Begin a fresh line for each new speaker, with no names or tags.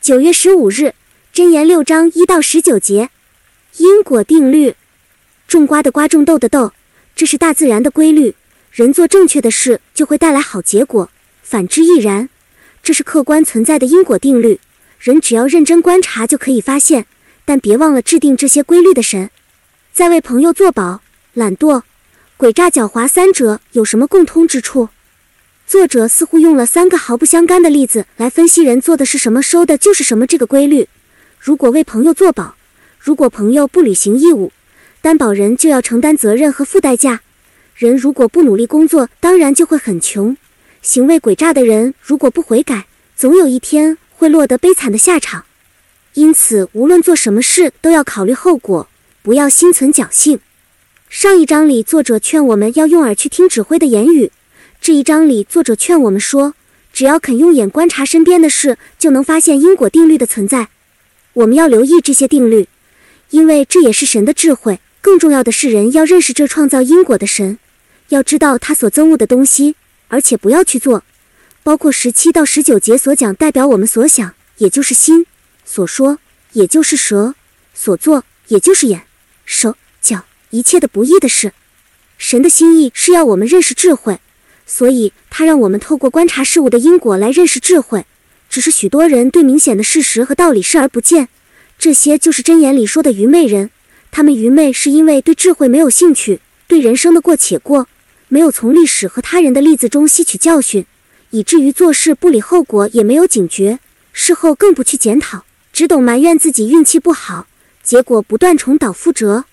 九月十五日，箴言六章一到十九节，因果定律，种瓜的瓜，种豆的豆，这是大自然的规律。人做正确的事，就会带来好结果，反之亦然。这是客观存在的因果定律，人只要认真观察就可以发现。但别忘了制定这些规律的神，在为朋友作保，懒惰。诡诈狡猾三者有什么共通之处？作者似乎用了三个毫不相干的例子来分析人做的是什么，收的就是什么这个规律。如果为朋友做保，如果朋友不履行义务，担保人就要承担责任和付代价。人如果不努力工作，当然就会很穷。行为诡诈的人如果不悔改，总有一天会落得悲惨的下场。因此，无论做什么事，都要考虑后果，不要心存侥幸。上一章里，作者劝我们要用耳去听指挥的言语。这一章里，作者劝我们说，只要肯用眼观察身边的事，就能发现因果定律的存在。我们要留意这些定律，因为这也是神的智慧。更重要的是，人要认识这创造因果的神，要知道他所憎恶的东西，而且不要去做。包括十七到十九节所讲，代表我们所想，也就是心；所说，也就是舌；所做，也就是眼、手、脚。一切的不义的事，神的心意是要我们认识智慧，所以他让我们透过观察事物的因果来认识智慧。只是许多人对明显的事实和道理视而不见，这些就是真言里说的愚昧人。他们愚昧是因为对智慧没有兴趣，对人生的过且过，没有从历史和他人的例子中吸取教训，以至于做事不理后果，也没有警觉，事后更不去检讨，只懂埋怨自己运气不好，结果不断重蹈覆辙。